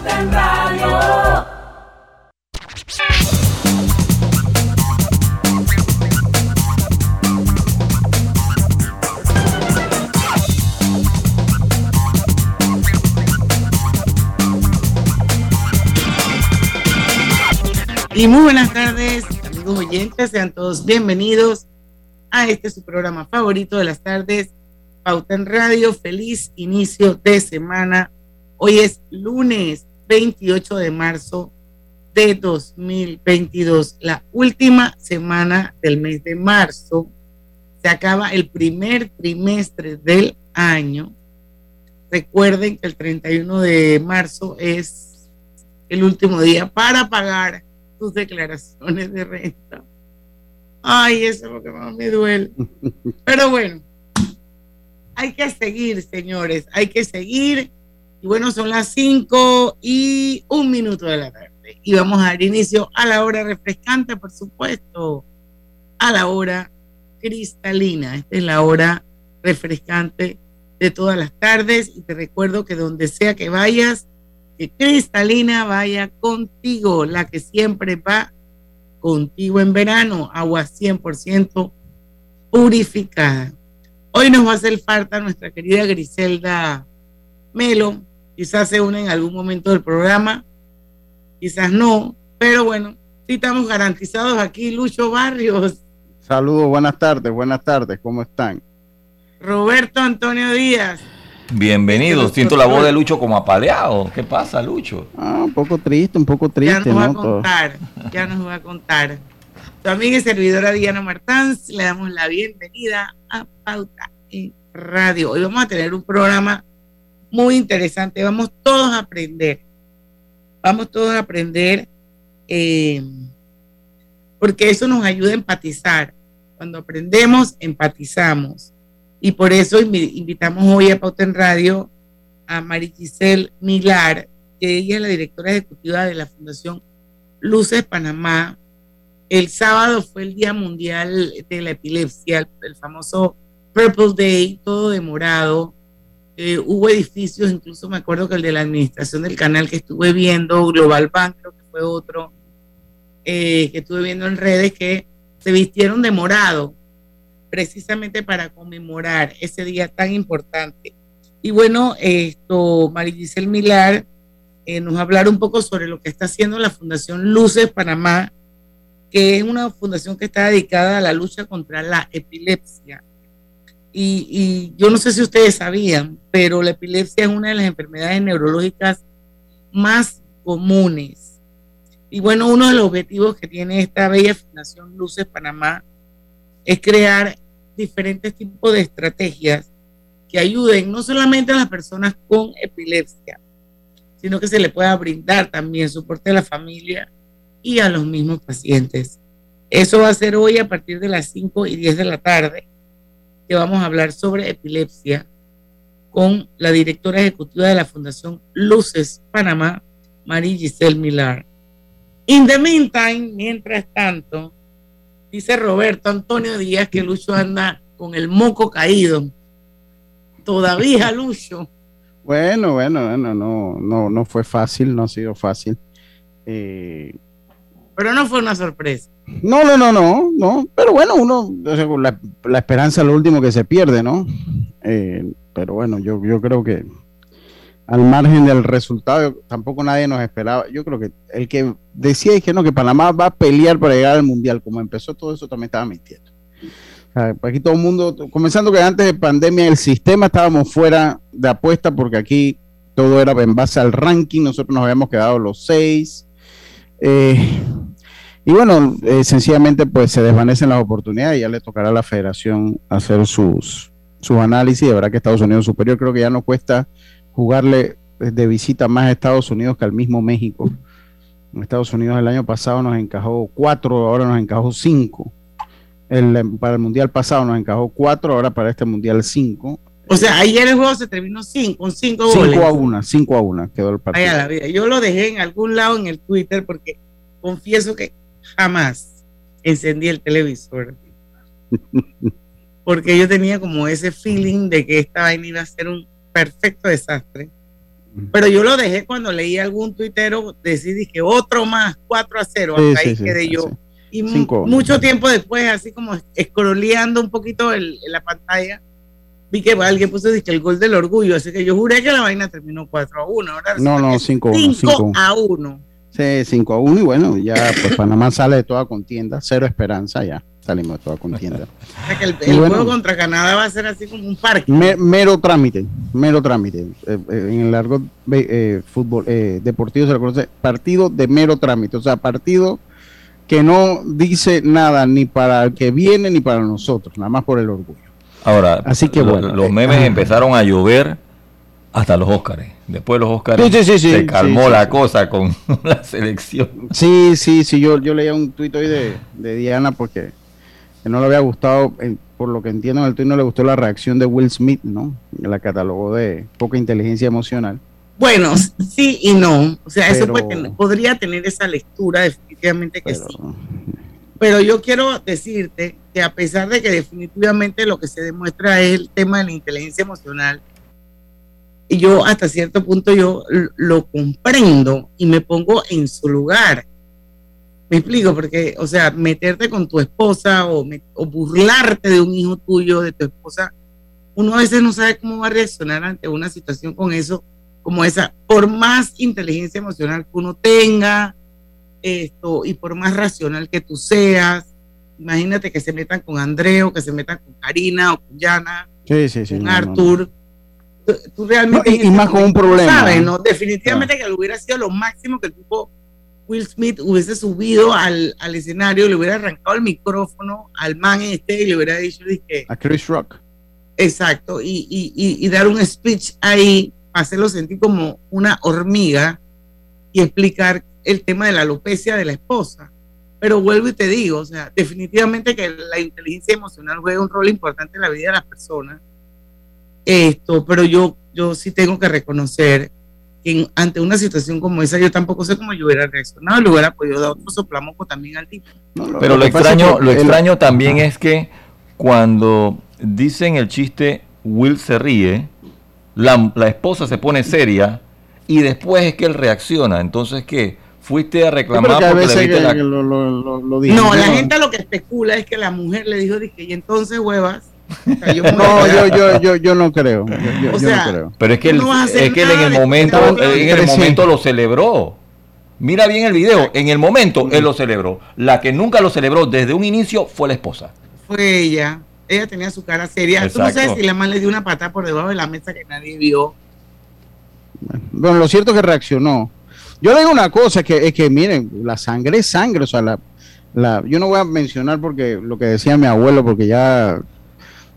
Radio. Y muy buenas tardes, amigos oyentes, sean todos bienvenidos a este su programa favorito de las tardes, Pauta en Radio. Feliz inicio de semana. Hoy es lunes 28 de marzo de 2022, la última semana del mes de marzo. Se acaba el primer trimestre del año. Recuerden que el 31 de marzo es el último día para pagar sus declaraciones de renta. Ay, eso es lo que más me duele. Pero bueno, hay que seguir, señores, hay que seguir. Y bueno, son las 5 y un minuto de la tarde. Y vamos a dar inicio a la hora refrescante, por supuesto, a la hora cristalina. Esta es la hora refrescante de todas las tardes. Y te recuerdo que donde sea que vayas, que Cristalina vaya contigo, la que siempre va contigo en verano, agua 100% purificada. Hoy nos va a hacer falta nuestra querida Griselda Melo, quizás se une en algún momento del programa, quizás no, pero bueno, sí estamos garantizados aquí, Lucho Barrios. Saludos, buenas tardes, buenas tardes, ¿cómo están? Roberto Antonio Díaz. Bienvenido, siento la voz de Lucho como apaleado. ¿Qué pasa, Lucho? Ah, un poco triste, un poco triste. Ya nos va a contar, ya nos va a contar. Tu amiga y servidora Diana Martans, le damos la bienvenida a Pauta en Radio. Hoy vamos a tener un programa muy interesante. Vamos todos a aprender. Vamos todos a aprender eh, porque eso nos ayuda a empatizar. Cuando aprendemos, empatizamos. Y por eso invitamos hoy a Pauta en Radio a Marigisel Milar, que ella es la directora ejecutiva de la Fundación Luces Panamá. El sábado fue el Día Mundial de la Epilepsia, el, famoso Purple Day, todo demorado. Eh, hubo edificios, incluso me acuerdo que el de la administración del canal que estuve viendo, Global Bank, creo que fue otro, eh, que estuve viendo en redes, que se vistieron de morado precisamente para conmemorar ese día tan importante. Y bueno, esto, Milar eh, nos hablar un poco sobre lo que está haciendo la Fundación Luces Panamá, que es una fundación que está dedicada a la lucha contra la epilepsia. Y, yo no sé si ustedes sabían, pero la epilepsia es una de las enfermedades neurológicas más comunes. Y bueno, uno de los objetivos que tiene esta bella Fundación Luces Panamá es crear diferentes tipos de estrategias que ayuden no solamente a las personas con epilepsia, sino que se le pueda brindar también soporte a la familia y a los mismos pacientes. Eso va a ser hoy a partir de las 5 y 10 de la tarde, que vamos a hablar sobre epilepsia con la directora ejecutiva de la Fundación Luces Panamá, María Giselle Milar. In the meantime, mientras tanto, Dice Roberto Antonio Díaz que Lucho anda con el moco caído. Todavía, Lucho. Bueno, bueno, bueno, no, no, no fue fácil, no ha sido fácil. Eh, pero no fue una sorpresa. No, no, no, no, no. Pero bueno, uno, la, la esperanza es lo último que se pierde, ¿no? Eh, pero bueno, yo, yo creo que al margen del resultado, tampoco nadie nos esperaba. Yo creo que el que decía que no, que Panamá va a pelear para llegar al Mundial, como empezó todo eso, también estaba mintiendo. aquí todo el mundo, comenzando que antes de pandemia, el sistema estábamos fuera de apuesta porque aquí todo era en base al ranking, nosotros nos habíamos quedado los seis. Eh, y bueno, eh, sencillamente pues se desvanecen las oportunidades y ya le tocará a la federación hacer sus, sus análisis. De verdad que Estados Unidos superior creo que ya no cuesta jugarle de visita más a Estados Unidos que al mismo México. En Estados Unidos el año pasado nos encajó cuatro, ahora nos encajó cinco. El, para el mundial pasado nos encajó cuatro, ahora para este mundial cinco. O sea, ayer el juego se terminó cinco, con cinco goles. Cinco a una, cinco a una quedó el partido. Ay, a la vida. Yo lo dejé en algún lado en el Twitter porque confieso que jamás encendí el televisor. porque yo tenía como ese feeling de que esta vaina iba a ser un perfecto desastre. Pero yo lo dejé cuando leí algún tuitero decidí que otro más, 4 a 0, Sí, hasta ahí sí, sí, quedé sí, yo. sí. Y Cinco. mucho tiempo después, así como escroleando un poquito el- en la pantalla, vi que alguien puso dizque, el gol del orgullo, así que yo juré que la vaina terminó 4 a 1. Ahora No, no, 5 a 1. 5 a 1. Sí, 5 a 1 y bueno, ya pues Panamá sale de toda contienda, cero esperanza, ya salimos de toda contienda. O sea que el, Y el bueno. juego contra Canadá va a ser así como un parque. Me- mero trámite, mero trámite. Eh, eh, en el largo eh, fútbol eh, deportivo se le conoce partido de mero trámite, o sea, partido que no dice nada ni para el que viene ni para nosotros, nada más por el orgullo. Ahora, Así que bueno, los memes ajá. empezaron a llover hasta los Óscares. Después de los Óscares Sí, sí, sí, sí, se calmó sí, sí, la sí. cosa con la selección. Sí, sí, sí, yo, yo leía un tuit hoy de, de Diana porque que no le había gustado, por lo que entiendo en el tuit no le gustó la reacción de Will Smith, ¿no? La catalogó de poca inteligencia emocional. Bueno, sí y no. O sea, eso puede tener- podría tener esa lectura, definitivamente que Pero, sí. Pero yo quiero decirte que a pesar de que definitivamente lo que se demuestra es el tema de la inteligencia emocional, yo hasta cierto punto yo lo comprendo y me pongo en su lugar. Me explico, porque, o sea, meterte con tu esposa o, me- o burlarte de un hijo tuyo, de tu esposa, uno a veces no sabe cómo va a reaccionar ante una situación con eso, como esa, por más inteligencia emocional que uno tenga, esto, y por más racional que tú seas, imagínate que se metan con Andreo, que se metan con Karina o con Yana, sí, sí, sí. con no, no, no. Arthur. Tú, tú realmente. No, y- más con un problema, Sabes, ¿no? ¿no? Definitivamente que lo hubiera sido lo máximo que el tipo Will Smith hubiese subido al, al escenario, le hubiera arrancado el micrófono al man este y le hubiera dicho, dije, A Chris Rock. Exacto, y, y, y, y dar un speech ahí, hacerlo sentir como una hormiga y explicar el tema de la alopecia de la esposa. Pero vuelvo y te digo, o sea, definitivamente que la inteligencia emocional juega un rol importante en la vida de las personas. Esto, pero yo, yo sí tengo que reconocer que en- ante una situación como esa, yo tampoco sé cómo yo hubiera reaccionado, le hubiera podido dar otro soplamoco también al tipo. No, lo- Pero lo, extraño, lo el- extraño también es que cuando dicen el chiste Will se ríe, la, la esposa se pone seria y después es que él reacciona. Entonces, ¿qué? Fuiste a Sí, reclamar a porque le veces viste que- la... que lo, lo, lo, lo dije. No, la gente lo que especula es que la mujer le dijo, dije, y entonces huevas. No, yo, yo, yo, yo no creo. Yo, yo- O yo sea, no creo. Pero es que, él, No es que él en el momento, él en el momento lo celebró. Mira bien el video, en el momento él lo celebró. La que nunca lo celebró desde un inicio fue la esposa. fue ella. Ella tenía su cara seria. Tú no Exacto. sabes si la man le dio una patada por debajo de la mesa que nadie vio. Bueno, lo cierto es que reaccionó. Yo le digo una cosa, es que, es que miren, la sangre es sangre, o sea, la, la, yo no voy a mencionar porque lo que decía mi abuelo, porque ya,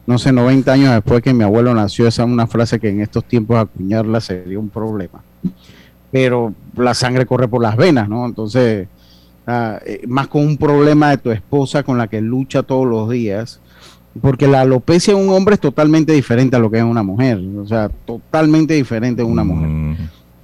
no sé, 90 años después que mi abuelo nació, esa es una frase que en estos tiempos acuñarla sería un problema. Pero la sangre corre por las venas, ¿no? Entonces, ah, eh, más con un problema de tu esposa con la que lucha todos los días, porque la alopecia en un hombre es totalmente diferente a lo que es una mujer, o sea, totalmente diferente en una mujer.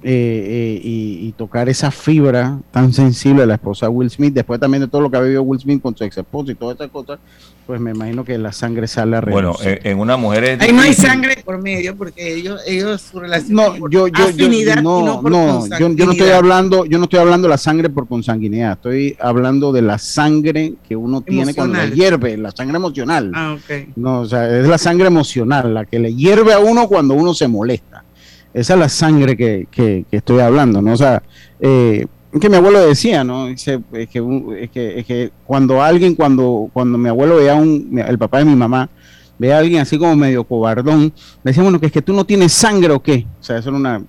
Eh, eh, y, y tocar esa fibra tan sensible de la esposa de Will Smith, después también de todo lo que ha vivido Will Smith con su ex esposa y todas esas cosas, pues me imagino que la sangre sale a Bueno, en, una mujer es Ahí no hay sangre por medio porque ellos, ellos su relación no, por yo, yo, yo, y no, no por no, yo, yo no estoy hablando, yo no estoy hablando de la sangre por consanguinidad, estoy hablando de la sangre que uno tiene cuando le Emocional. hierve, la sangre emocional. Ah, ok. No, o sea, es la sangre emocional, la que le hierve a uno cuando uno se molesta. Esa es la sangre que, que, que estoy hablando, ¿no? O sea, eh, que mi abuelo decía, ¿no? Dice, es, que, un- es, que, es que cuando alguien, cuando, cuando mi abuelo veía un, el papá de mi mamá, ve a alguien así como medio cobardón, me decía, bueno, que es que tú no tienes sangre o qué. O sea, eso era una,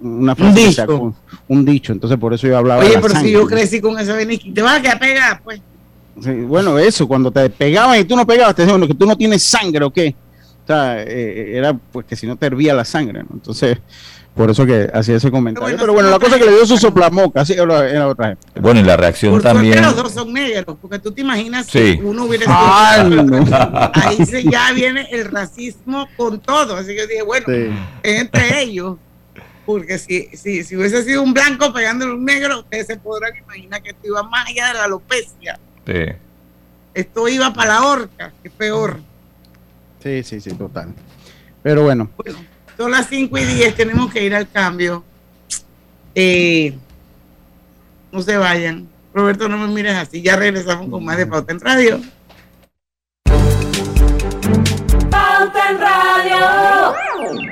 una frase que dicho. sacó, un dicho. Entonces, por eso yo hablaba de Oye, la pero si sangre, yo ¿no? crecí con esa veniquita, te vas a quedar pegada, pues. Sí, bueno, eso, cuando te pegaban y tú no pegabas, te decían, bueno, que tú no tienes sangre o qué. O sea, eh, era pues que si no te hervía la sangre, ¿no? Entonces, Por eso que hacía ese comentario. Pero bueno, la cosa que le dio su soplamoca, así era otra Bueno, y la reacción Por también. suerte los dos son negros, porque tú te imaginas Sí. que uno hubiera sido- no. Ahí se, ya viene el racismo con todo. Así que yo dije, bueno, Sí. es entre ellos. Porque si, si, si hubiese sido un blanco pegándole un negro, ustedes se podrán imaginar que esto iba más allá de la alopecia. Sí. Esto iba para la horca, que es peor. Sí, sí, sí, total. Pero bueno, Bueno, son las 5 y 10, tenemos que ir al cambio. Eh, no se vayan. Roberto, no me mires así. Ya regresamos con más de Pauta en Radio. Pauta en Radio.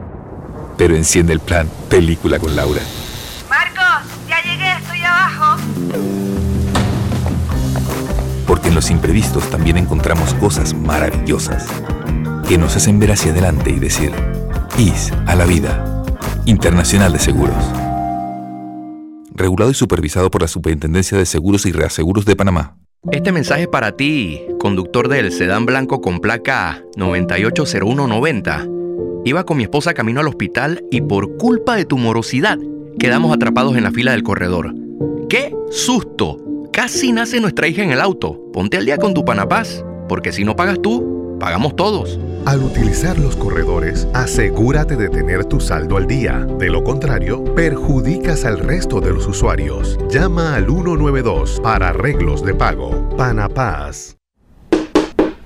pero enciende el plan película con Laura. Marcos, ya llegué, estoy abajo. Porque en los imprevistos también encontramos cosas maravillosas que nos hacen ver hacia adelante y decir, IS a la vida. Internacional de Seguros. Regulado y supervisado por la Superintendencia de Seguros y Reaseguros de Panamá. Este mensaje es para ti, conductor del sedán blanco con placa 980190. Iba con mi esposa camino al hospital y por culpa de tu morosidad quedamos atrapados en la fila del corredor. ¡Qué susto! Casi nace nuestra hija en el auto. Ponte al día con tu Panapaz, porque si no pagas tú, pagamos todos. Al utilizar los corredores, asegúrate de tener tu saldo al día. De lo contrario, perjudicas al resto de los usuarios. Llama al 192 para arreglos de pago. Panapaz.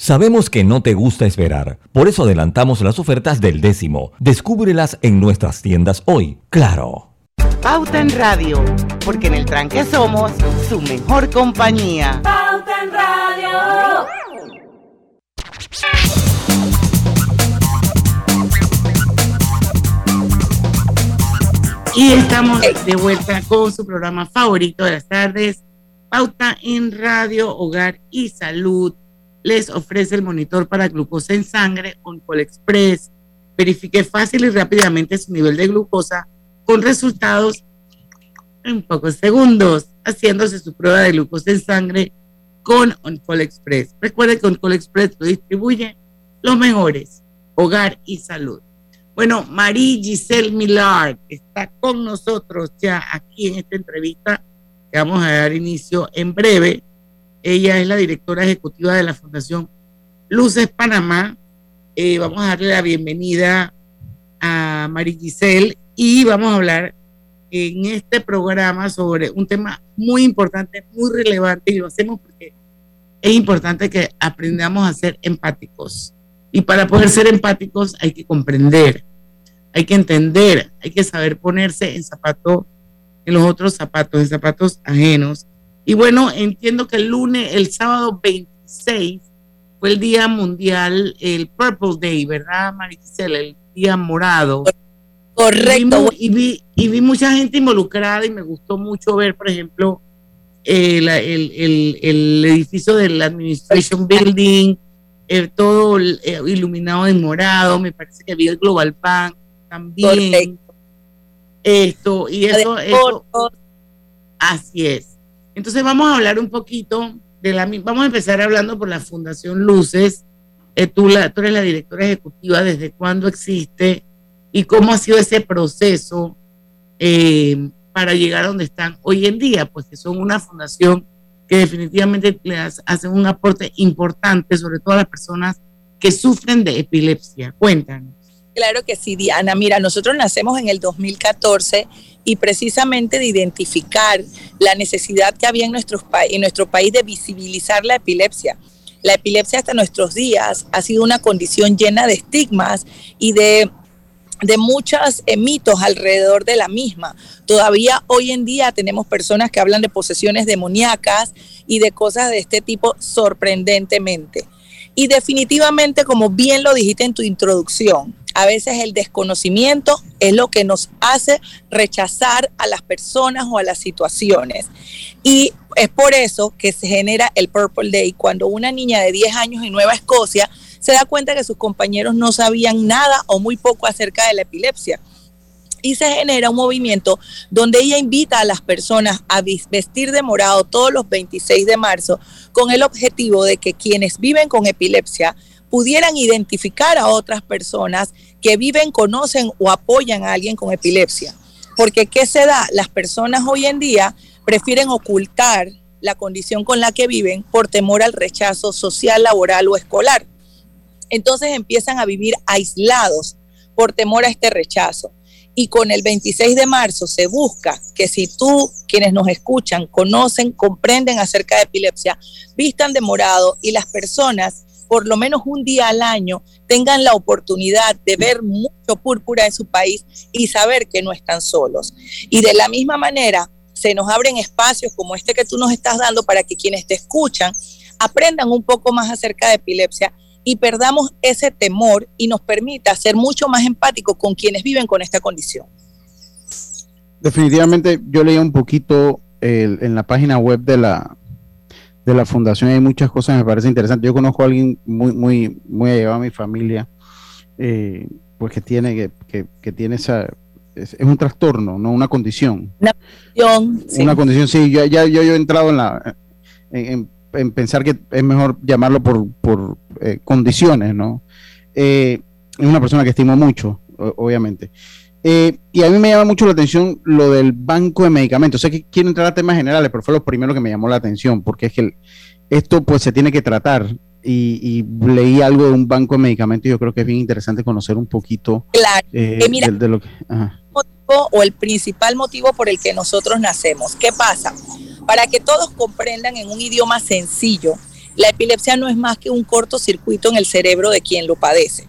Sabemos que no te gusta esperar, por eso adelantamos las ofertas del décimo. Descúbrelas en nuestras tiendas hoy. Claro. Pauta en Radio, porque en el tranque somos su mejor compañía. Pauta en Radio. Y estamos de vuelta con su programa favorito de las tardes, Pauta en Radio, Hogar y Salud les ofrece el monitor para glucosa en sangre Oncol Express. Verifique fácil y rápidamente su nivel de glucosa con resultados en pocos segundos, haciéndose su prueba de glucosa en sangre con Oncol Express. Recuerde que Oncol Express lo distribuye los mejores, hogar y salud. Bueno, Marie Giselle Millard está con nosotros ya aquí en esta entrevista que vamos a dar inicio en breve ella es la directora ejecutiva de la Fundación Luces Panamá. Eh, vamos a darle la bienvenida a María Giselle y vamos a hablar en este programa sobre un tema muy importante, muy relevante y lo hacemos porque es importante que aprendamos a ser empáticos. Y para poder ser empáticos hay que comprender, hay que entender, hay que saber ponerse en zapatos, en los otros zapatos, en zapatos ajenos y bueno, entiendo que el lunes, el sábado 26, fue el Día Mundial, el Purple Day, ¿verdad, Maricela? El Día Morado. Correcto. Y vi, y vi, mucha gente involucrada y me gustó mucho ver, por ejemplo, el, edificio del Administration Building, eh, todo eh, iluminado de morado, me parece que vi el Global Bank también. Esto, y eso, eso, así es. Entonces vamos a hablar un poquito de la... Vamos a empezar hablando por la Fundación Luces. Eh, tú, la, eres la directora ejecutiva, desde cuándo existe y cómo ha sido ese proceso eh, para llegar a donde están hoy en día, pues que son una fundación que definitivamente le hacen un aporte importante, sobre todo a las personas que sufren de epilepsia. Cuéntanos. Claro que sí, Diana. Mira, nosotros nacemos en el 2014 y precisamente de identificar la necesidad que había en, nuestro, país de visibilizar la epilepsia. La epilepsia hasta nuestros días ha sido una condición llena de estigmas y de de muchos eh, mitos alrededor de la misma. Todavía hoy en día tenemos personas que hablan de posesiones demoníacas y de cosas de este tipo sorprendentemente. Y definitivamente, como bien lo dijiste en tu introducción, a veces el desconocimiento es lo que nos hace rechazar a las personas o a las situaciones. Y es por eso que se genera el Purple Day, cuando una niña de 10 años en Nueva Escocia se da cuenta que sus compañeros no sabían nada o muy poco acerca de la epilepsia. Y se genera un movimiento donde ella invita a las personas a vestir de morado todos los 26 de marzo con el objetivo de que quienes viven con epilepsia pudieran identificar a otras personas que viven, conocen o apoyan a alguien con epilepsia. Porque ¿qué se da? Las personas hoy en día prefieren ocultar la condición con la que viven por temor al rechazo social, laboral o escolar entonces empiezan a vivir aislados por temor a este rechazo. Y con el 26 de marzo se busca que si tú, quienes nos escuchan, conocen, comprenden acerca de epilepsia, vistan de morado y las personas, por lo menos un día al año, tengan la oportunidad de ver mucho púrpura en su país y saber que no están solos. Y de la misma manera, se nos abren espacios como este que tú nos estás dando para que quienes te escuchan aprendan un poco más acerca de epilepsia y perdamos ese temor y nos permita ser mucho más empáticos con quienes viven con esta condición. Definitivamente, yo leí un poquito en la página web de la de la fundación hay muchas cosas que me parecen interesantes. Yo conozco a alguien muy muy muy allegado a mi familia, eh, pues que tiene que, que, tiene esa es, un trastorno, no una condición. Una condición. Una condición, sí. Yo, ya yo, he entrado en la en en pensar que es mejor llamarlo por, por eh, condiciones, ¿no? Eh, es una persona que estimo mucho, obviamente. Eh, y a mí me llama mucho la atención lo del banco de medicamentos. Sé que quiero entrar a temas generales, pero fue lo primero que me llamó la atención, porque es que esto pues se tiene que tratar. Y, leí algo de un banco de medicamentos y yo creo que es bien interesante conocer un poquito claro. de, lo que... o el principal motivo por el que nosotros nacemos. ¿Qué pasa? Para que todos comprendan en un idioma sencillo, la epilepsia no es más que un cortocircuito en el cerebro de quien lo padece.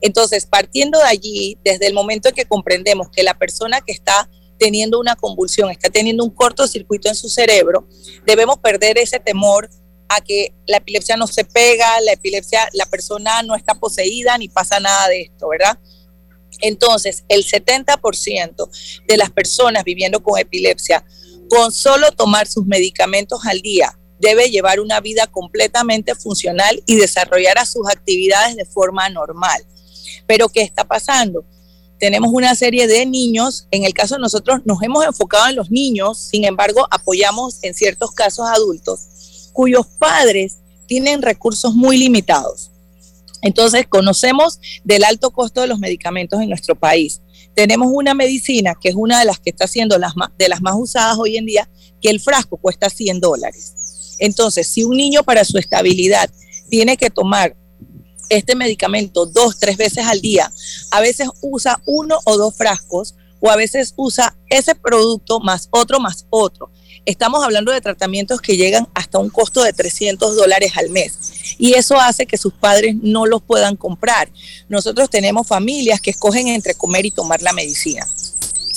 Entonces, partiendo de allí, desde el momento en que comprendemos que la persona que está teniendo una convulsión, está teniendo un cortocircuito en su cerebro, debemos perder ese temor a que la epilepsia no se pega, la epilepsia, la persona no está poseída ni pasa nada de esto, ¿verdad? Entonces, el 70% de las personas viviendo con epilepsia con solo tomar sus medicamentos al día, debe llevar una vida completamente funcional y desarrollar a sus actividades de forma normal. Pero ¿qué está pasando? Tenemos una serie de niños, en el caso de nosotros nos hemos enfocado en los niños, sin embargo apoyamos en ciertos casos adultos, cuyos padres tienen recursos muy limitados. Entonces conocemos del alto costo de los medicamentos en nuestro país tenemos una medicina que es una de las que está siendo las de las más usadas hoy en día, que el frasco cuesta 100 dólares. Entonces, si un niño para su estabilidad tiene que tomar este medicamento dos, tres veces al día, a veces usa uno o dos frascos o a veces usa ese producto más otro más otro. Estamos hablando de tratamientos que llegan hasta un costo de 300 dólares al mes y eso hace que sus padres no los puedan comprar. Nosotros tenemos familias que escogen entre comer y tomar la medicina.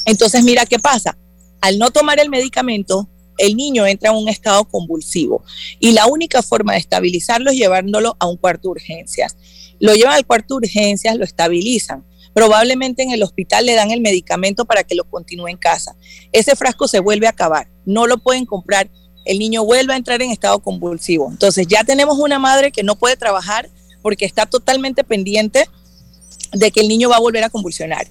Entonces, mira qué pasa. Al no tomar el medicamento, el niño entra en un estado convulsivo y la única forma de estabilizarlo es llevándolo a un cuarto de urgencias. Lo llevan al cuarto de urgencias, lo estabilizan Probablemente en el hospital le dan el medicamento para que lo continúe en casa. Ese frasco se vuelve a acabar, no lo pueden comprar, el niño vuelve a entrar en estado convulsivo. Entonces ya tenemos una madre que no puede trabajar porque está totalmente pendiente de que el niño va a volver a convulsionar.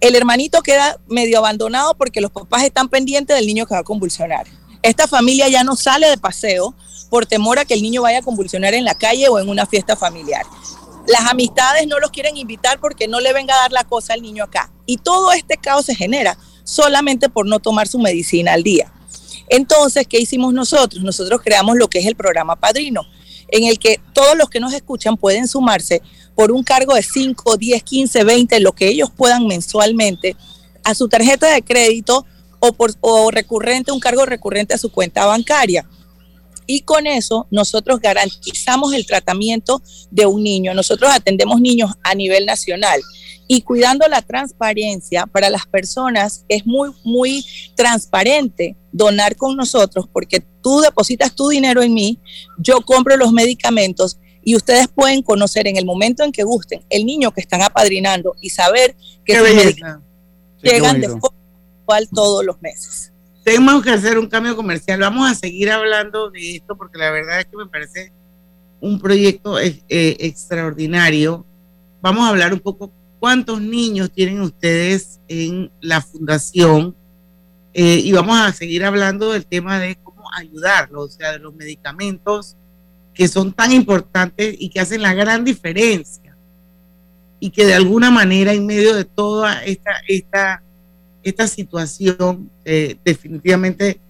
El hermanito queda medio abandonado porque los papás están pendientes del niño que va a convulsionar. Esta familia ya no sale de paseo por temor a que el niño vaya a convulsionar en la calle o en una fiesta familiar. Las amistades no los quieren invitar porque no le venga a dar la cosa al niño acá. Y todo este caos se genera solamente por no tomar su medicina al día. Entonces, ¿qué hicimos nosotros? Nosotros creamos lo que es el programa Padrino, en el que todos los que nos escuchan pueden sumarse por un cargo de 5, 10, 15, 20, lo que ellos puedan mensualmente, a su tarjeta de crédito o, por, recurrente, un cargo recurrente a su cuenta bancaria y con eso nosotros garantizamos el tratamiento de un niño. Nosotros atendemos niños a nivel nacional y cuidando la transparencia para las personas es muy, muy transparente donar con nosotros porque tú depositas tu dinero en mí, yo compro los medicamentos y ustedes pueden conocer en el momento en que gusten el niño que están apadrinando y saber que sus medicamentos llegan de forma igual todos los meses. Tenemos que hacer un cambio comercial. Vamos a seguir hablando de esto porque la verdad es que me parece un proyecto eh, extraordinario. Vamos a hablar un poco cuántos niños tienen ustedes en la fundación eh, y vamos a seguir hablando del tema de cómo ayudarlos, o sea, de los medicamentos que son tan importantes y que hacen la gran diferencia y que de alguna manera en medio de toda esta, esta, esta situación eh, definitivamente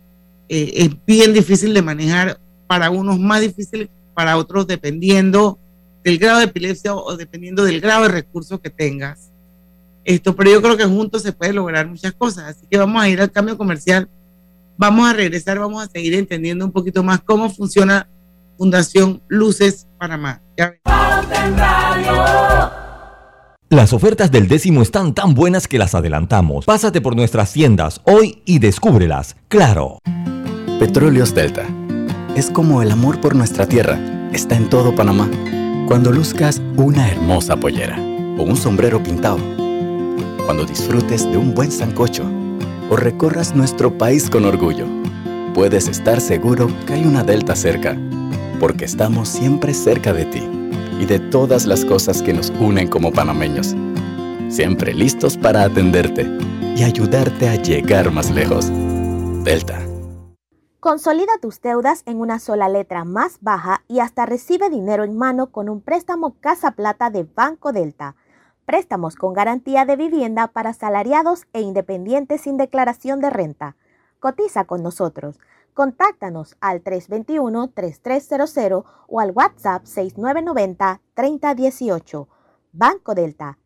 eh, es bien difícil de manejar para unos más difícil para otros dependiendo del grado de epilepsia o dependiendo del grado de recursos que tengas. Esto, pero yo creo que juntos se puede lograr muchas cosas. Así que vamos a ir al cambio comercial, vamos a regresar, vamos a seguir entendiendo un poquito más cómo funciona Fundación Luces Panamá. Las ofertas del décimo están tan buenas que las adelantamos. Pásate por nuestras tiendas hoy y descúbrelas. Claro. Petróleos Delta. Es como el amor por nuestra tierra. Está en todo Panamá. Cuando luzcas una hermosa pollera o un sombrero pintado. Cuando disfrutes de un buen sancocho o recorras nuestro país con orgullo. Puedes estar seguro que hay una Delta cerca porque estamos siempre cerca de ti y de todas las cosas que nos unen como panameños. Siempre listos para atenderte y ayudarte a llegar más lejos. Delta. Consolida tus deudas en una sola letra más baja y hasta recibe dinero en mano con un préstamo Casa Plata de Banco Delta. Préstamos con garantía de vivienda para salariados e independientes sin declaración de renta. Cotiza con nosotros. Contáctanos al 321-3300 o al WhatsApp 6990-3018. Banco Delta,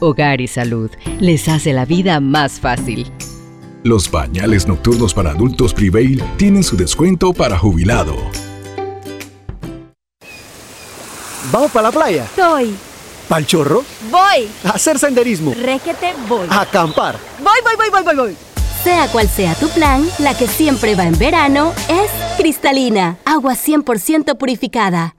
Hogar y Salud les hace la vida más fácil. Los pañales nocturnos para adultos Prevail tienen su descuento para jubilado. ¿Vamos para la playa? Soy. ¿Pal chorro? Voy. A hacer senderismo. Requete, voy. A acampar. Voy, voy, voy, voy, voy, voy. Sea cual sea tu plan, la que siempre va en verano es cristalina, agua 100% purificada.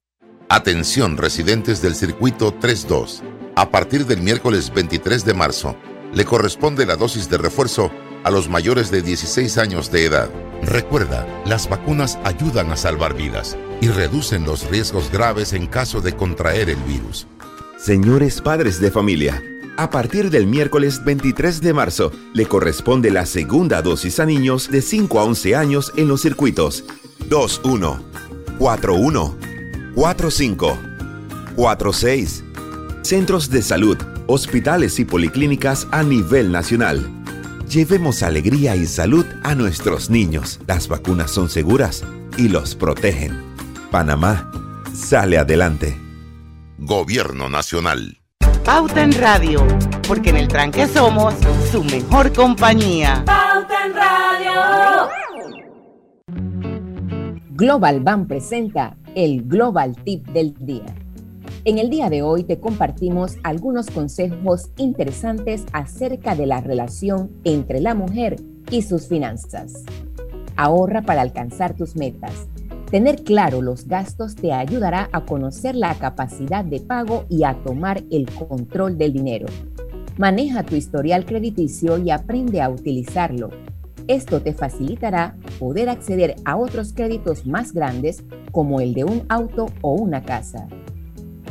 Atención residentes del circuito 32. A partir del miércoles 23 de marzo, le corresponde la dosis de refuerzo a los mayores de 16 años de edad. Recuerda, las vacunas ayudan a salvar vidas y reducen los riesgos graves en caso de contraer el virus. Señores padres de familia, a partir del miércoles 23 de marzo le corresponde la segunda dosis a niños de 5 a 11 años en los circuitos 2-1, 4-1, 45 46. Centros de salud, hospitales y policlínicas a nivel nacional. Llevemos alegría y salud a nuestros niños. Las vacunas son seguras y los protegen. Panamá sale adelante. Gobierno Nacional. Pauta en Radio, porque en el tranque somos su mejor compañía. Pauta en Radio. Global Bank presenta el Global Tip del Día. En el día de hoy te compartimos algunos consejos interesantes acerca de la relación entre la mujer y sus finanzas. Ahorra para alcanzar tus metas. Tener claro los gastos te ayudará a conocer la capacidad de pago y a tomar el control del dinero. Maneja tu historial crediticio y aprende a utilizarlo. Esto te facilitará poder acceder a otros créditos más grandes como el de un auto o una casa.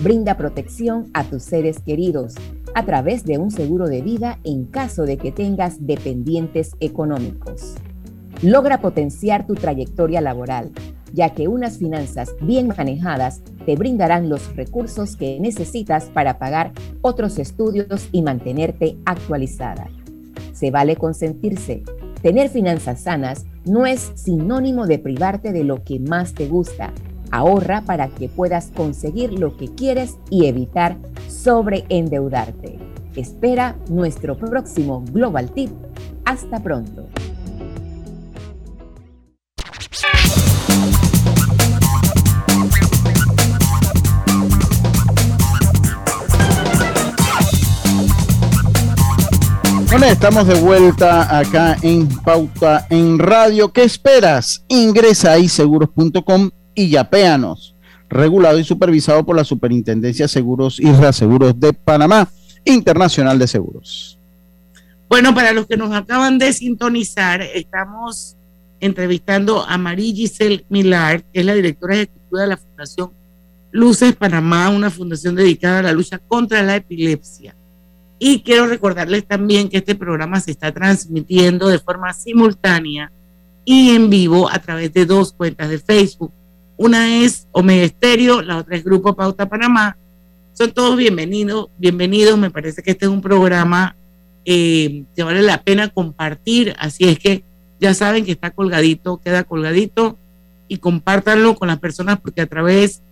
Brinda protección a tus seres queridos a través de un seguro de vida en caso de que tengas dependientes económicos. Logra potenciar tu trayectoria laboral, ya que unas finanzas bien manejadas te brindarán los recursos que necesitas para pagar otros estudios y mantenerte actualizada. Se vale consentirse. Tener finanzas sanas no es sinónimo de privarte de lo que más te gusta. Ahorra para que puedas conseguir lo que quieres y evitar sobreendeudarte. Espera nuestro próximo Global Tip. Hasta pronto. Bueno, estamos de vuelta acá en Pauta en Radio. ¿Qué esperas? Ingresa a iseguros.com y yapéanos. Regulado y supervisado por la Superintendencia de Seguros y Reaseguros de Panamá, Internacional de Seguros. Bueno, para los que nos acaban de sintonizar, estamos entrevistando a María Giselle Milar, que es la directora ejecutiva de la Fundación Luces Panamá, una fundación dedicada a la lucha contra la epilepsia. Y quiero recordarles también que este programa se está transmitiendo de forma simultánea y en vivo a través de dos cuentas de Facebook. Una es Omega Estéreo, la otra es Grupo Pauta Panamá. Son todos bienvenidos, bienvenidos. Me parece que este es un programa eh, que vale la pena compartir. Así es que ya saben que está colgadito, queda colgadito y compártanlo con las personas porque a través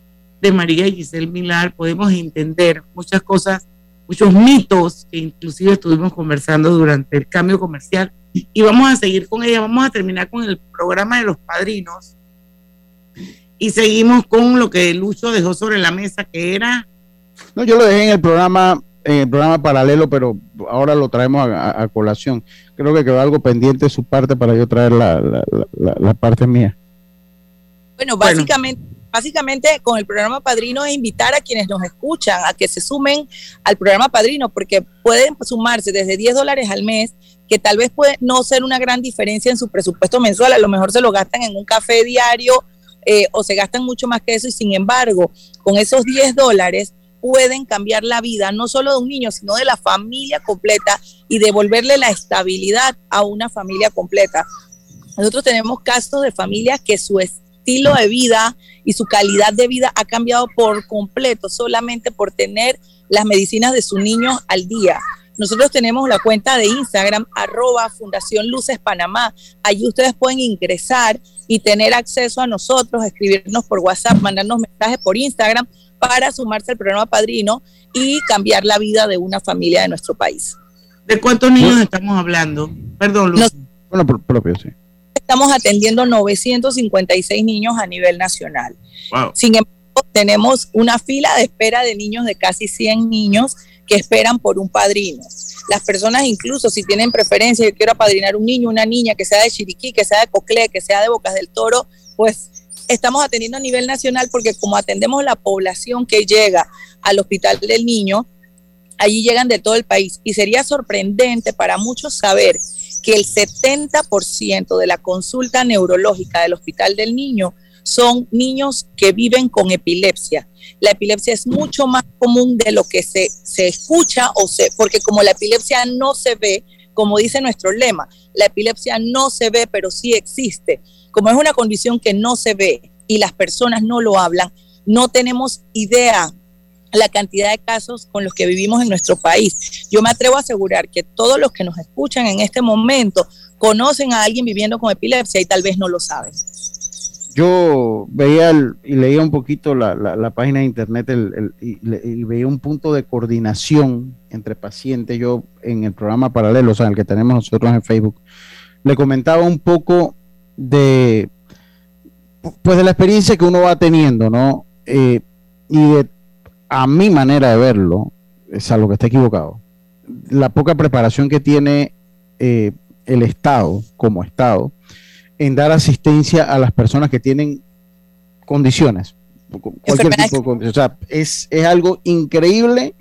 de María y Giselle Milar podemos entender muchas cosas muchos mitos que inclusive estuvimos conversando durante el cambio comercial y vamos a seguir con ella, vamos a terminar con el programa de los padrinos y seguimos con lo que Lucho dejó sobre la mesa que era... No, yo lo dejé en el programa en el programa paralelo, pero ahora lo traemos a, colación. Creo que quedó algo pendiente de su parte para yo traer la, la, parte mía. Bueno, básicamente básicamente con el programa Padrino es invitar a quienes nos escuchan a que se sumen al programa Padrino, porque pueden sumarse desde 10 dólares al mes, que tal vez puede no ser una gran diferencia en su presupuesto mensual, a lo mejor se lo gastan en un café diario eh, o se gastan mucho más que eso y sin embargo, con esos 10 dólares pueden cambiar la vida no solo de un niño, sino de la familia completa y devolverle la estabilidad a una familia completa. Nosotros tenemos casos de familias que su estilo de vida y su calidad de vida ha cambiado por completo solamente por tener las medicinas de sus niños al día. Nosotros tenemos la cuenta de Instagram, arroba Fundación Luces Panamá. Allí ustedes pueden ingresar y tener acceso a nosotros, escribirnos por WhatsApp, mandarnos mensajes por Instagram para sumarse al programa Padrino y cambiar la vida de una familia de nuestro país. ¿De cuántos niños estamos hablando? Perdón, Lucy. bueno, propio, sí estamos atendiendo 956 niños a nivel nacional. Sin embargo, tenemos una fila de espera de niños de casi 100 niños que esperan por un padrino. Las personas incluso si tienen preferencia, yo quiero apadrinar un niño, una niña que sea de Chiriquí, que sea de Coclé, que sea de Bocas del Toro, pues estamos atendiendo a nivel nacional porque como atendemos la población que llega al hospital del niño, allí llegan de todo el país. Y sería sorprendente para muchos saber que el 70% de la consulta neurológica del Hospital del Niño son niños que viven con epilepsia. La epilepsia es mucho más común de lo que se, se escucha o se, porque como la epilepsia no se ve, como dice nuestro lema, la epilepsia no se ve, pero sí existe. Como es una condición que no se ve y las personas no lo hablan, no tenemos idea la cantidad de casos con los que vivimos en nuestro país. Yo me atrevo a asegurar que todos los que nos escuchan en este momento conocen a alguien viviendo con epilepsia y tal vez no lo saben. Yo veía y leía un poquito la, página de internet y, veía un punto de coordinación entre pacientes. Yo en el programa paralelo, o sea, el que tenemos nosotros en Facebook, le comentaba un poco de, pues de la experiencia que uno va teniendo, ¿no? Eh, y de, a mi manera de verlo, es algo que está equivocado, la poca preparación que tiene eh, el Estado como Estado en dar asistencia a las personas que tienen condiciones. Cualquier tipo de condición. O sea, es, es algo increíble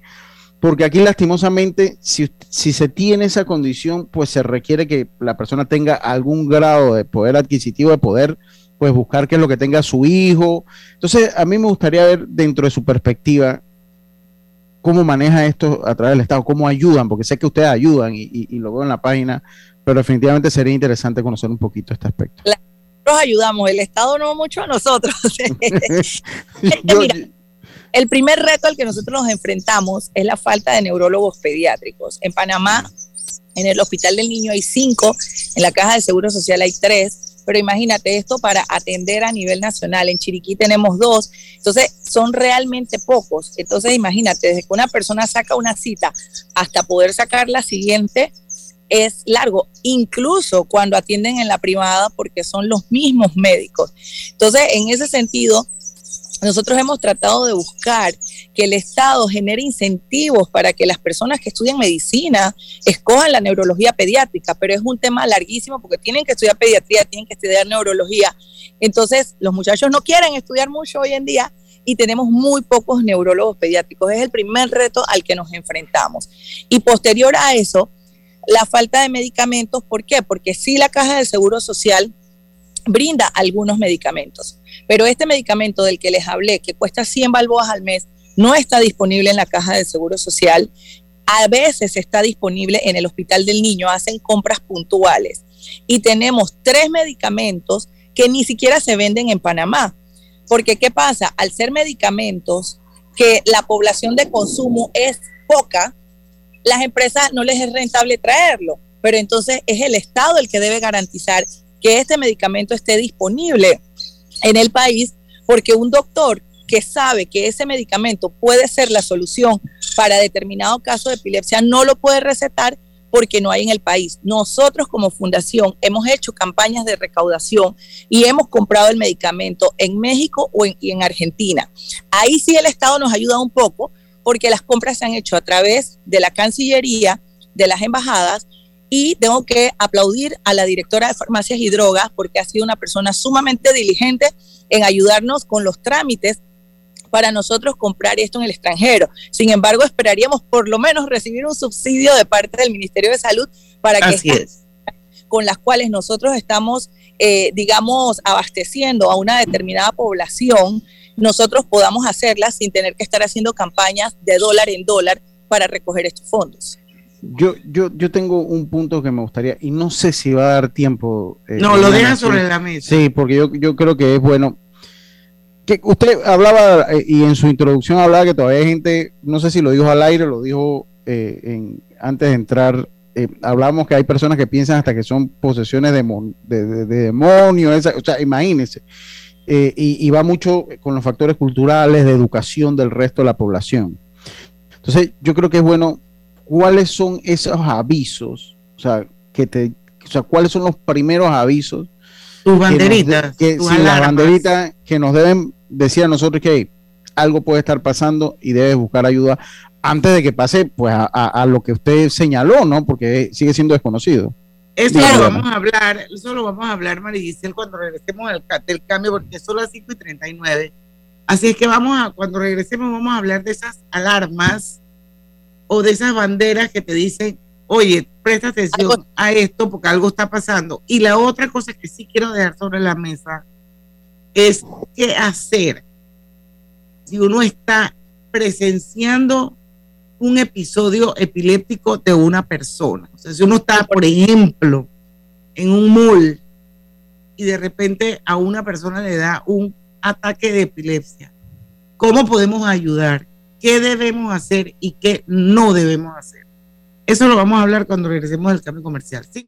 porque aquí lastimosamente, si, si, se tiene esa condición, pues se requiere que la persona tenga algún grado de poder adquisitivo, de poder pues buscar qué es lo que tenga su hijo. Entonces, a mí me gustaría ver dentro de su perspectiva cómo maneja esto a través del Estado, cómo ayudan, porque sé que ustedes ayudan y, y lo veo en la página, pero definitivamente sería interesante conocer un poquito este aspecto. Nosotros ayudamos, el Estado no mucho a nosotros. Mira, el primer reto al que nosotros nos enfrentamos es la falta de neurólogos pediátricos. En Panamá, en el Hospital del Niño hay cinco, en la Caja de Seguro Social hay tres, pero imagínate esto para atender a nivel nacional. En Chiriquí tenemos dos, entonces son realmente pocos. Entonces imagínate, desde que una persona saca una cita hasta poder sacar la siguiente, es largo, incluso cuando atienden en la privada porque son los mismos médicos. Entonces, en ese sentido, nosotros hemos tratado de buscar que el Estado genere incentivos para que las personas que estudian medicina escojan la neurología pediátrica, pero es un tema larguísimo porque tienen que estudiar pediatría, tienen que estudiar neurología. Entonces, los muchachos no quieren estudiar mucho hoy en día y tenemos muy pocos neurólogos pediátricos. Es el primer reto al que nos enfrentamos. Y posterior a eso, la falta de medicamentos. ¿Por qué? Porque sí la caja del Seguro Social brinda algunos medicamentos, pero este medicamento del que les hablé, que cuesta 100 balboas al mes, no está disponible en la caja del Seguro Social. A veces está disponible en el Hospital del Niño, hacen compras puntuales. Y tenemos tres medicamentos que ni siquiera se venden en Panamá. Porque ¿qué pasa? Al ser medicamentos que la población de consumo es poca, las empresas no les es rentable traerlo, pero entonces es el Estado el que debe garantizar que este medicamento esté disponible en el país, porque un doctor que sabe que ese medicamento puede ser la solución para determinado caso de epilepsia no lo puede recetar porque no hay en el país. Nosotros como fundación hemos hecho campañas de recaudación y hemos comprado el medicamento en México o en, y en Argentina. Ahí sí el Estado nos ayuda un poco porque las compras se han hecho a través de la Cancillería, de las embajadas, y tengo que aplaudir a la directora de farmacias y drogas porque ha sido una persona sumamente diligente en ayudarnos con los trámites para nosotros comprar esto en el extranjero. Sin embargo, esperaríamos por lo menos recibir un subsidio de parte del Ministerio de Salud para que con las cuales nosotros estamos, eh, digamos, abasteciendo a una determinada población, nosotros podamos hacerlas sin tener que estar haciendo campañas de dólar en dólar para recoger estos fondos. Yo, yo, yo tengo un punto que me gustaría, y no sé si va a dar tiempo. Eh, no, lo deja sobre la mesa. Sí, porque yo, yo creo que es bueno. Que usted hablaba, eh, y en su introducción hablaba que todavía hay gente, no sé si lo dijo al aire, lo dijo eh, en, antes de entrar, hablábamos que hay personas que piensan hasta que son posesiones de, de, demonios, o sea, imagínense. Eh, y, va mucho con los factores culturales, de educación del resto de la población. Entonces, yo creo que es bueno, ¿cuáles son esos avisos? O sea, que te, o sea, ¿cuáles son los primeros avisos? Tus banderitas. Que, las banderitas que nos deben decir a nosotros que algo puede estar pasando y debes buscar ayuda antes de que pase pues a, a lo que usted señaló, ¿no? Porque sigue siendo desconocido. Eso lo vamos a hablar, eso lo vamos a hablar, Maricel, cuando regresemos del, cambio, porque son las 5 y 39. Así es que vamos a, cuando regresemos, vamos a hablar de esas alarmas o de esas banderas que te dicen, oye, presta atención a esto porque algo está pasando. Y la otra cosa que sí quiero dejar sobre la mesa es qué hacer si uno está presenciando un episodio epiléptico de una persona. O sea, si uno está, por ejemplo, en un mall y de repente a una persona le da un ataque de epilepsia, cómo podemos ayudar, qué debemos hacer y qué no debemos hacer. Eso lo vamos a hablar cuando regresemos del cambio comercial. ¿sí?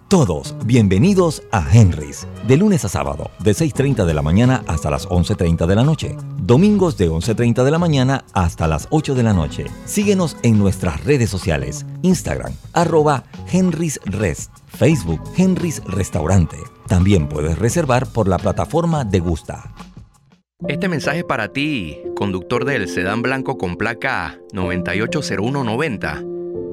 Todos bienvenidos a Henry's, de lunes a sábado, de 6.30 de la mañana hasta las 11.30 de la noche. Domingos de 11.30 de la mañana hasta las 8 de la noche. Síguenos en nuestras redes sociales, Instagram, arroba Henry's Rest, Facebook Henry's Restaurante. También puedes reservar por la plataforma de Gusta. Este mensaje para ti, conductor del sedán blanco con placa 980190.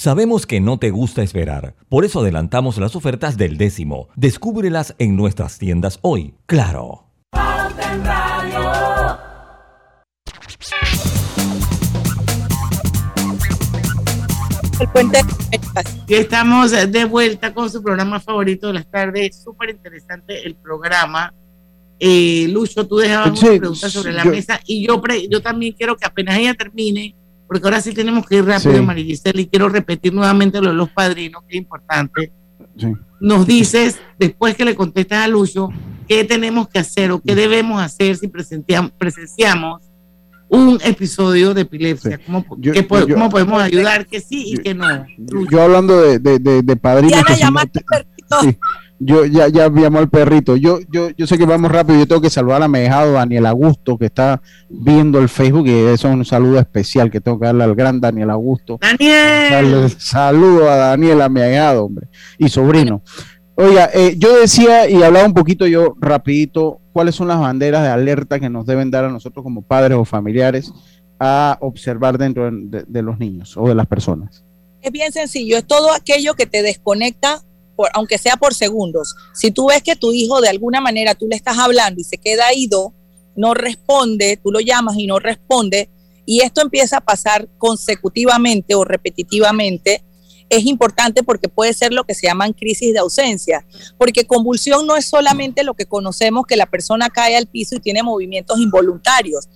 Sabemos que no te gusta esperar, por eso adelantamos las ofertas del décimo. Descúbrelas en nuestras tiendas hoy. Claro. el puente y estamos de vuelta con su programa favorito de las tardes. Súper interesante el programa. Eh, Lucho, tú dejabas una pregunta sobre la mesa y yo, yo también quiero que apenas ella termine, porque ahora sí tenemos que ir rápido, sí. y quiero repetir nuevamente lo de los padrinos, que es importante. Nos dices, después que le contestas a Lucho, qué tenemos que hacer o qué debemos hacer si presenciamos un episodio de epilepsia. ¿Cómo, podemos ayudar? Que sí y que no. Yo hablando de, de, de, de padrinos. Yo ya, ya llamó al perrito. Yo, yo, yo sé que vamos rápido. Yo tengo que saludar a mi dejado Daniel Augusto, que está viendo el Facebook, y eso es un saludo especial que tengo que darle al gran Daniel Augusto. Daniel. Saludo a Daniel, a mi agado, hombre, y sobrino. Oiga, eh, yo decía y hablaba un poquito yo rapidito, cuáles son las banderas de alerta que nos deben dar a nosotros como padres o familiares a observar dentro de, los niños o de las personas. Es bien sencillo, es todo aquello que te desconecta, aunque sea por segundos. Si tú ves que tu hijo de alguna manera tú le estás hablando y se queda ido, no responde, tú lo llamas y no responde, y esto empieza a pasar consecutivamente o repetitivamente, es importante porque puede ser lo que se llaman crisis de ausencia, porque convulsión no es solamente lo que conocemos que la persona cae al piso y tiene movimientos involuntarios.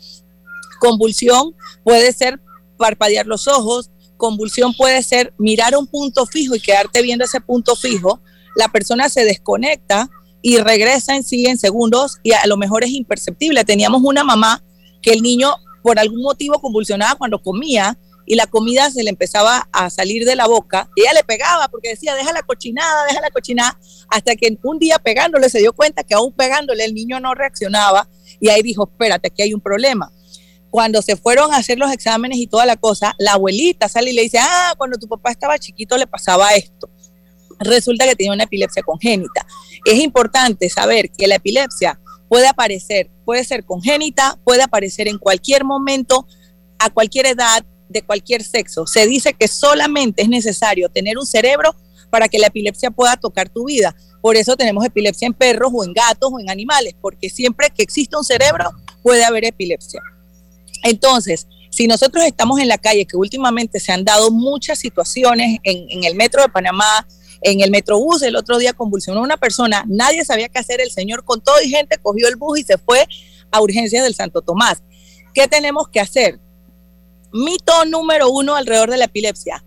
Convulsión puede ser parpadear los ojos, convulsión puede ser mirar un punto fijo y quedarte viendo ese punto fijo, la persona se desconecta y regresa en sí en segundos y a lo mejor es imperceptible. Teníamos una mamá que el niño por algún motivo convulsionaba cuando comía y la comida se le empezaba a salir de la boca, y ella le pegaba porque decía, deja la cochinada, deja la cochinada, hasta que un día pegándole se dio cuenta que aún pegándole el niño no reaccionaba y ahí dijo, espérate, aquí hay un problema. Cuando se fueron a hacer los exámenes y toda la cosa, la abuelita sale y le dice, ah, cuando tu papá estaba chiquito le pasaba esto. Resulta que tiene una epilepsia congénita. Es importante saber que la epilepsia puede aparecer, puede ser congénita, puede aparecer en cualquier momento, a cualquier edad, de cualquier sexo. Se dice que solamente es necesario tener un cerebro para que la epilepsia pueda tocar tu vida. Por eso tenemos epilepsia en perros o en gatos o en animales, porque siempre que existe un cerebro puede haber epilepsia. Entonces, si nosotros estamos en la calle, que últimamente se han dado muchas situaciones en, el metro de Panamá, en el metrobús, el otro día convulsionó una persona, nadie sabía qué hacer, el señor con todo y gente cogió el bus y se fue a urgencias del Santo Tomás. ¿Qué tenemos que hacer? Mito número uno alrededor de la epilepsia.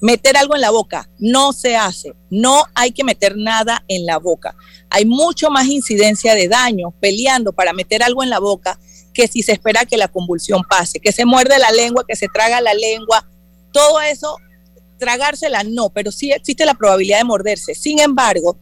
Meter algo en la boca no se hace. No hay que meter nada en la boca. Hay mucho más incidencia de daño peleando para meter algo en la boca que si se espera que la convulsión pase, que se muerde la lengua, que se traga la lengua. Todo eso, tragársela no, pero sí existe la probabilidad de morderse. Sin embargo,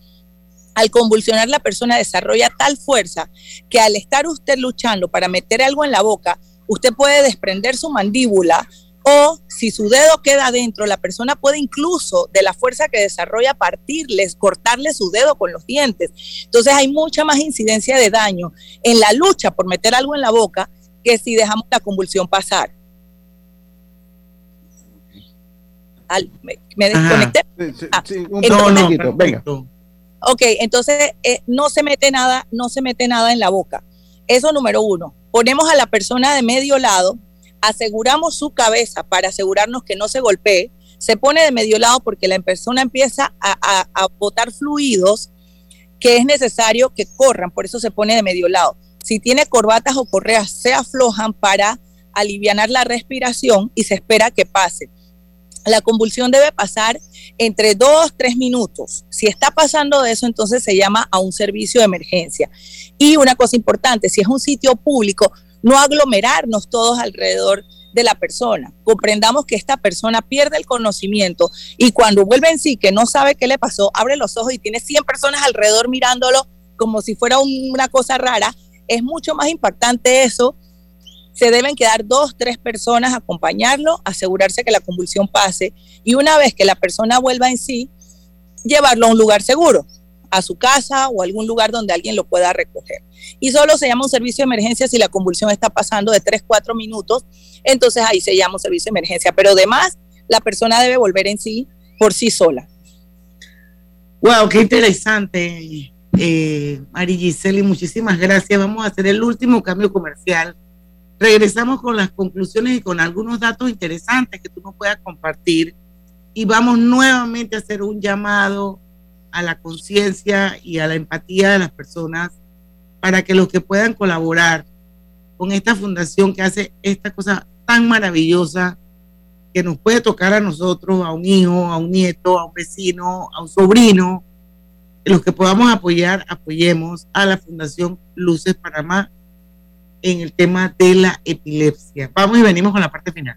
al convulsionar la persona desarrolla tal fuerza que al estar usted luchando para meter algo en la boca, usted puede desprender su mandíbula o si su dedo queda adentro, la persona puede incluso de la fuerza que desarrolla partirles, cortarle su dedo con los dientes. Entonces hay mucha más incidencia de daño en la lucha por meter algo en la boca que si dejamos la convulsión pasar. me, desconecté. Ah, no, no, venga. Ok, entonces eh, no se mete nada, no se mete nada en la boca. Eso número uno ponemos a la persona de medio lado, aseguramos su cabeza para asegurarnos que no se golpee, se pone de medio lado porque la persona empieza a, botar fluidos que es necesario que corran, por eso se pone de medio lado. Si tiene corbatas o correas, se aflojan para aliviar la respiración y se espera que pase. La convulsión debe pasar entre dos, tres minutos. Si está pasando de eso, entonces se llama a un servicio de emergencia. Y una cosa importante, si es un sitio público, no aglomerarnos todos alrededor de la persona. Comprendamos que esta persona pierde el conocimiento y cuando vuelve en sí, que no sabe qué le pasó, abre los ojos y tiene 100 personas alrededor mirándolo como si fuera una cosa rara, es mucho más impactante eso se deben quedar dos, tres personas, acompañarlo, asegurarse que la convulsión pase y una vez que la persona vuelva en sí, llevarlo a un lugar seguro, a su casa o algún lugar donde alguien lo pueda recoger. Y solo se llama un servicio de emergencia si la convulsión está pasando de 3, 4 minutos, entonces ahí se llama un servicio de emergencia, pero además la persona debe volver en sí por sí sola. Wow, qué interesante, eh, Mari muchísimas gracias. Vamos a hacer el último cambio comercial. Regresamos con las conclusiones y con algunos datos interesantes que tú nos puedas compartir. Y vamos nuevamente a hacer un llamado a la conciencia y a la empatía de las personas para que los que puedan colaborar con esta fundación que hace esta cosa tan maravillosa que nos puede tocar a nosotros, a un hijo, a un nieto, a un vecino, a un sobrino, los que podamos apoyar, apoyemos a la Fundación Luces Panamá en el tema de la epilepsia. Vamos y venimos con la parte final.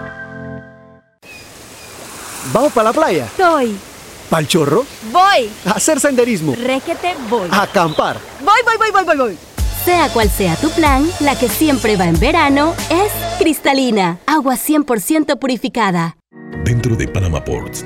¿Vamos para la playa? Soy. ¿Pal chorro? Voy. A hacer senderismo. Requete voy. A acampar. Voy, voy, voy, voy, voy, voy. Sea cual sea tu plan, la que siempre va en verano es cristalina, agua 100% purificada. Dentro de Panama Ports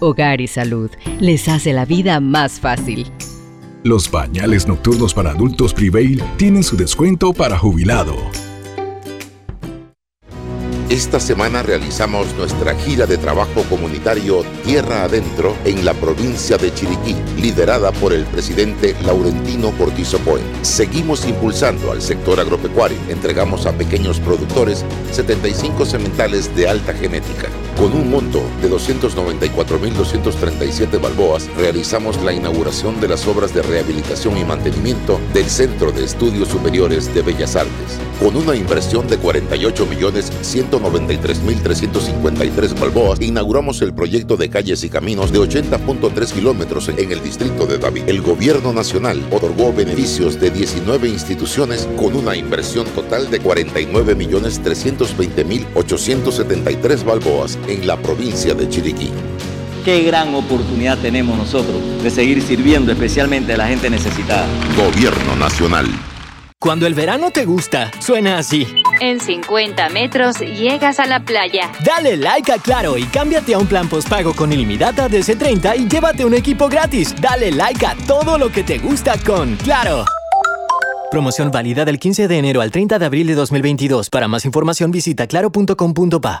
Hogar y Salud les hace la vida más fácil. Los pañales nocturnos para adultos Prevail tienen su descuento para jubilado. Esta semana realizamos nuestra gira de trabajo comunitario Tierra Adentro en la provincia de Chiriquí, liderada por el presidente Laurentino Cortizo Cohen. Seguimos impulsando al sector agropecuario. Entregamos a pequeños productores 75 sementales de alta genética. Con un monto de 294.237 balboas, realizamos la inauguración de las obras de rehabilitación y mantenimiento del Centro de Estudios Superiores de Bellas Artes. Con una inversión de 48 millones 193.353 balboas, inauguramos el proyecto de calles y caminos de 80.3 kilómetros en el distrito de David. El gobierno nacional otorgó beneficios de 19 instituciones con una inversión total de 49.320.873 balboas en la provincia de Chiriquí. Qué gran oportunidad tenemos nosotros de seguir sirviendo especialmente a la gente necesitada. Gobierno Nacional. Cuando el verano te gusta, suena así. En 50 metros llegas a la playa. Dale like a Claro y cámbiate a un plan postpago con ilimitada de C30 y llévate un equipo gratis. Dale like a todo lo que te gusta con Claro. Promoción válida del 15 de enero al 30 de abril de 2022. Para más información visita claro.com.pa.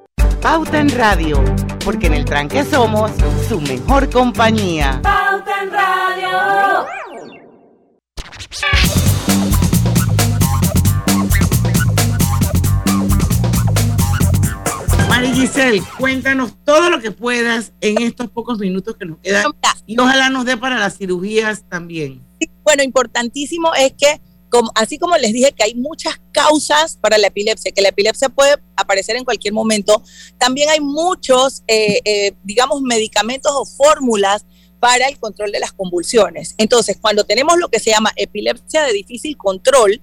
Pauta en Radio, porque en el tranque somos su mejor compañía. Pauta en Radio. Mari Giselle, cuéntanos todo lo que puedas en estos pocos minutos que nos quedan y ojalá nos dé para las cirugías también. Bueno, importantísimo es que así como les dije que hay muchas causas para la epilepsia, que la epilepsia puede aparecer en cualquier momento, también hay muchos, eh, eh, digamos, medicamentos o fórmulas para el control de las convulsiones. Entonces, cuando tenemos lo que se llama epilepsia de difícil control,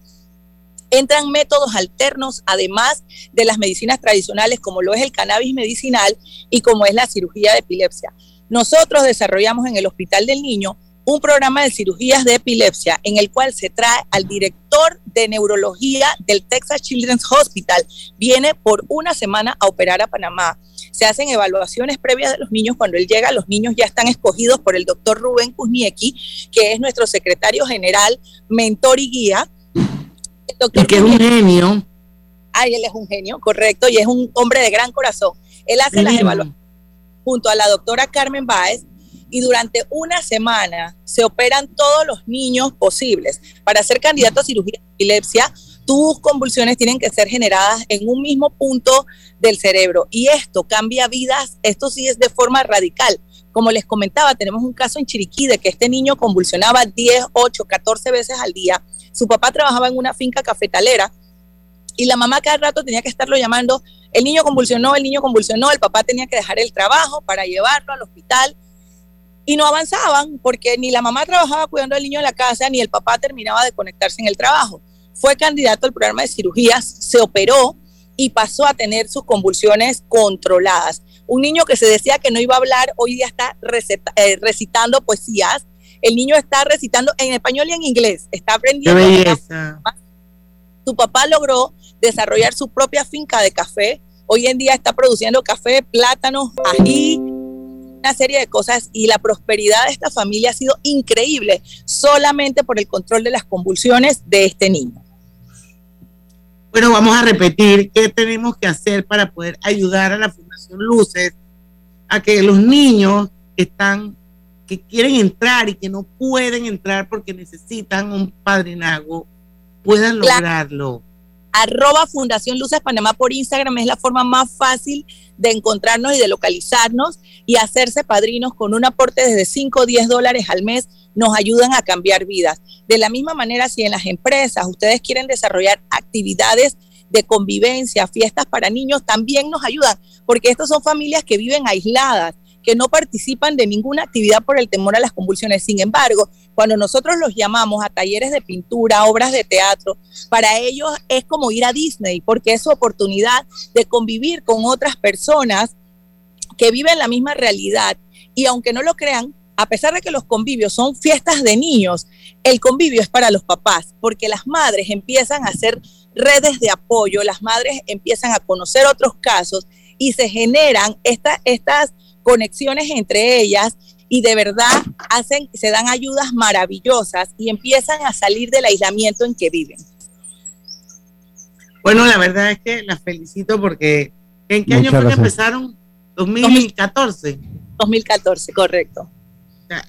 entran métodos alternos, además de las medicinas tradicionales, como lo es el cannabis medicinal y como es la cirugía de epilepsia. Nosotros desarrollamos en el Hospital del Niño un programa de cirugías de epilepsia en el cual se trae al director de neurología del Texas Children's Hospital. Viene por una semana a operar a Panamá. Se hacen evaluaciones previas de los niños. Cuando él llega, los niños ya están escogidos por el doctor Rubén Kuzniecki, que es nuestro secretario general, mentor y guía. El doctor que es un genio. Ay, él es un genio, correcto, y es un hombre de gran corazón. Él hace las evaluaciones junto a la doctora Carmen Báez, y durante una semana se operan todos los niños posibles. Para ser candidato a cirugía de epilepsia, tus convulsiones tienen que ser generadas en un mismo punto del cerebro y esto cambia vidas, esto sí es de forma radical. Como les comentaba, tenemos un caso en Chiriquí de que este niño convulsionaba 10, 8, 14 veces al día. Su papá trabajaba en una finca cafetalera y la mamá cada rato tenía que estarlo llamando, el niño convulsionó, el niño convulsionó, el papá tenía que dejar el trabajo para llevarlo al hospital y no avanzaban porque ni la mamá trabajaba cuidando al niño en la casa ni el papá terminaba de conectarse en el trabajo. Fue candidato al programa de cirugías, se operó y pasó a tener sus convulsiones controladas. Un niño que se decía que no iba a hablar, hoy día está eh, recitando poesías. El niño está recitando en español y en inglés, está aprendiendo. Su papá logró desarrollar su propia finca de café. Hoy en día está produciendo café, plátanos, ají, una serie de cosas y la prosperidad de esta familia ha sido increíble solamente por el control de las convulsiones de este niño. Bueno, vamos a repetir qué tenemos que hacer para poder ayudar a la Fundación Luces a que los niños que están que quieren entrar y que no pueden entrar porque necesitan un padrinazgo puedan lograrlo arroba Fundación Luces Panamá por Instagram es la forma más fácil de encontrarnos y de localizarnos y hacerse padrinos con un aporte desde 5 o 10 dólares al mes nos ayudan a cambiar vidas. De la misma manera, si en las empresas ustedes quieren desarrollar actividades de convivencia, fiestas para niños, también nos ayudan, porque estas son familias que viven aisladas que no participan de ninguna actividad por el temor a las convulsiones. Sin embargo, cuando nosotros los llamamos a talleres de pintura, obras de teatro, para ellos es como ir a Disney, porque es su oportunidad de convivir con otras personas que viven la misma realidad. Y aunque no lo crean, a pesar de que los convivios son fiestas de niños, el convivio es para los papás, porque las madres empiezan a hacer redes de apoyo, las madres empiezan a conocer otros casos y se generan estas conexiones entre ellas y de verdad hacen, se dan ayudas maravillosas y empiezan a salir del aislamiento en que viven. Bueno, la verdad es que las felicito porque ¿en qué año fue que empezaron? 2014. 2014, correcto.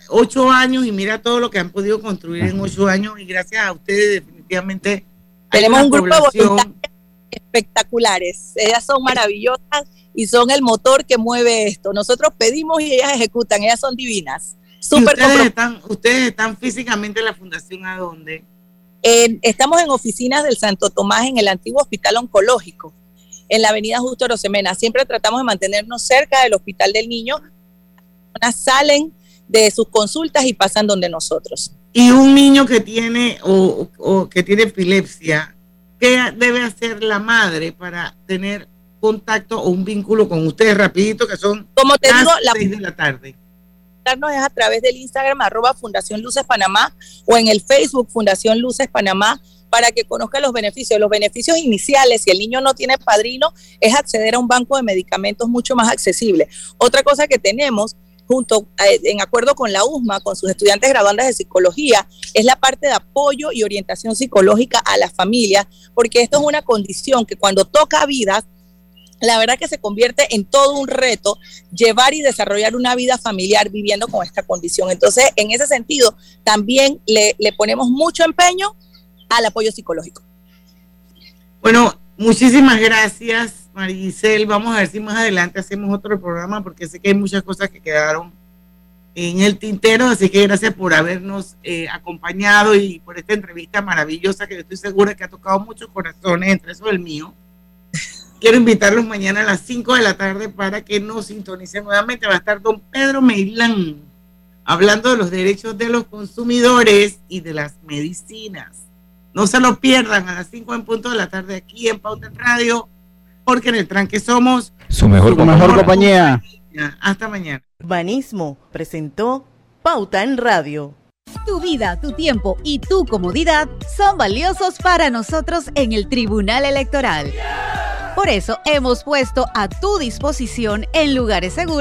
ocho años y mira todo lo que han podido construir en ocho años y gracias a ustedes definitivamente. Tenemos un grupo de espectaculares. Ellas son maravillosas y son el motor que mueve esto. Nosotros pedimos y ellas ejecutan, ellas son divinas. ustedes, están, ustedes están físicamente en la fundación a dónde? estamos en oficinas del Santo Tomás en el antiguo hospital oncológico, en la avenida Justo Rosemena. Siempre tratamos de mantenernos cerca del hospital del niño. Salen de sus consultas y pasan donde nosotros. Y un niño que tiene o, que tiene epilepsia, ¿qué debe hacer la madre para tener contacto o un vínculo con ustedes rapidito que son como te digo la de la tarde es a través del Instagram arroba Fundación Luces Panamá o en el Facebook Fundación Luces Panamá para que conozca los beneficios. Los beneficios iniciales, si el niño no tiene padrino, es acceder a un banco de medicamentos mucho más accesible. Otra cosa que tenemos junto, eh, en acuerdo con la USMA, con sus estudiantes graduandas de psicología, es la parte de apoyo y orientación psicológica a las familias, porque esto es una condición que cuando toca vidas, la verdad que se convierte en todo un reto llevar y desarrollar una vida familiar viviendo con esta condición. Entonces, en ese sentido, también le, ponemos mucho empeño al apoyo psicológico. Bueno, muchísimas gracias, Maricel. Vamos a ver si más adelante hacemos otro programa porque sé que hay muchas cosas que quedaron en el tintero, así que gracias por habernos eh, acompañado y por esta entrevista maravillosa que estoy segura que ha tocado muchos corazones, entre eso el mío. Quiero invitarlos mañana a las 5 de la tarde para que nos sintonicen nuevamente. Va a estar don Pedro Meilán hablando de los derechos de los consumidores y de las medicinas. No se lo pierdan a las 5 en punto de la tarde aquí en Pauta en Radio, porque en el tranque somos su mejor, compañía. Hasta mañana. Urbanismo presentó Pauta en Radio. Tu vida, tu tiempo y tu comodidad son valiosos para nosotros en el Tribunal Electoral. Por eso hemos puesto a tu disposición en lugares seguros